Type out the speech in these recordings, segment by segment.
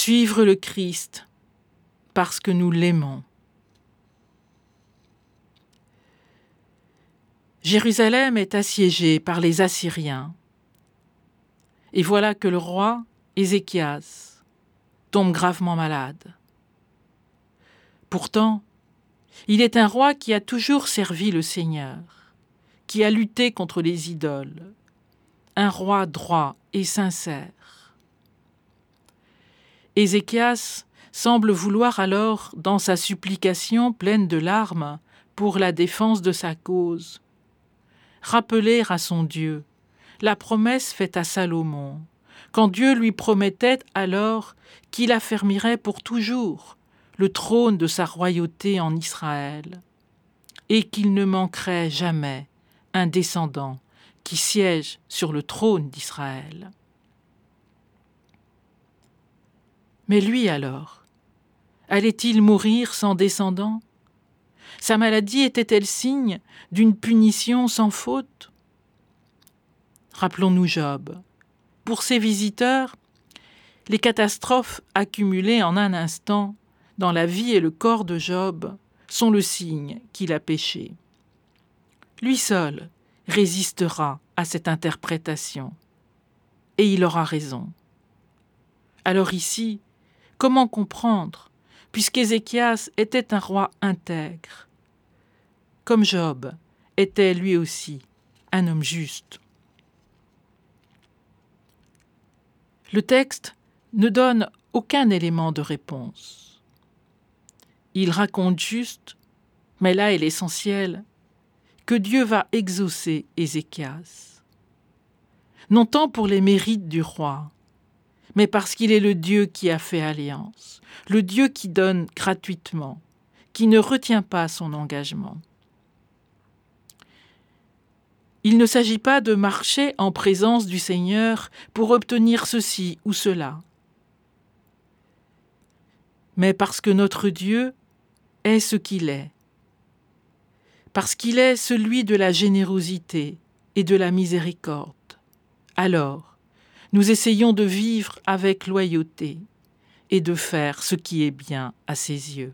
suivre le Christ parce que nous l'aimons. Jérusalem est assiégée par les Assyriens. Et voilà que le roi Ézéchias tombe gravement malade. Pourtant, il est un roi qui a toujours servi le Seigneur, qui a lutté contre les idoles, un roi droit et sincère. Ézéchias semble vouloir alors, dans sa supplication pleine de larmes pour la défense de sa cause, rappeler à son Dieu la promesse faite à Salomon, quand Dieu lui promettait alors qu'il affermirait pour toujours le trône de sa royauté en Israël, et qu'il ne manquerait jamais un descendant qui siège sur le trône d'Israël. Mais lui alors, allait-il mourir sans descendant? Sa maladie était-elle signe d'une punition sans faute? Rappelons-nous Job. Pour ses visiteurs, les catastrophes accumulées en un instant dans la vie et le corps de Job sont le signe qu'il a péché. Lui seul résistera à cette interprétation, et il aura raison. Alors ici, comment comprendre, puisqu'Ézéchias était un roi intègre, comme Job était lui aussi un homme juste? Le texte ne donne aucun élément de réponse. Il raconte juste, mais là est l'essentiel, que Dieu va exaucer Ézéchias. Non tant pour les mérites du roi, mais parce qu'il est le Dieu qui a fait alliance, le Dieu qui donne gratuitement, qui ne retient pas son engagement. Il ne s'agit pas de marcher en présence du Seigneur pour obtenir ceci ou cela, mais parce que notre Dieu est ce qu'il est, parce qu'il est celui de la générosité et de la miséricorde. Alors, nous essayons de vivre avec loyauté et de faire ce qui est bien à ses yeux.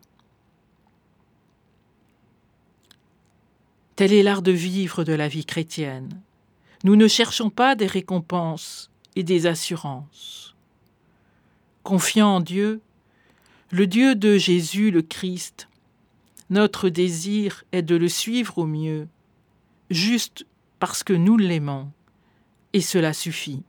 Tel est l'art de vivre de la vie chrétienne. Nous ne cherchons pas des récompenses et des assurances. Confiant en Dieu, le Dieu de Jésus le Christ, notre désir est de le suivre au mieux, juste parce que nous l'aimons, et cela suffit.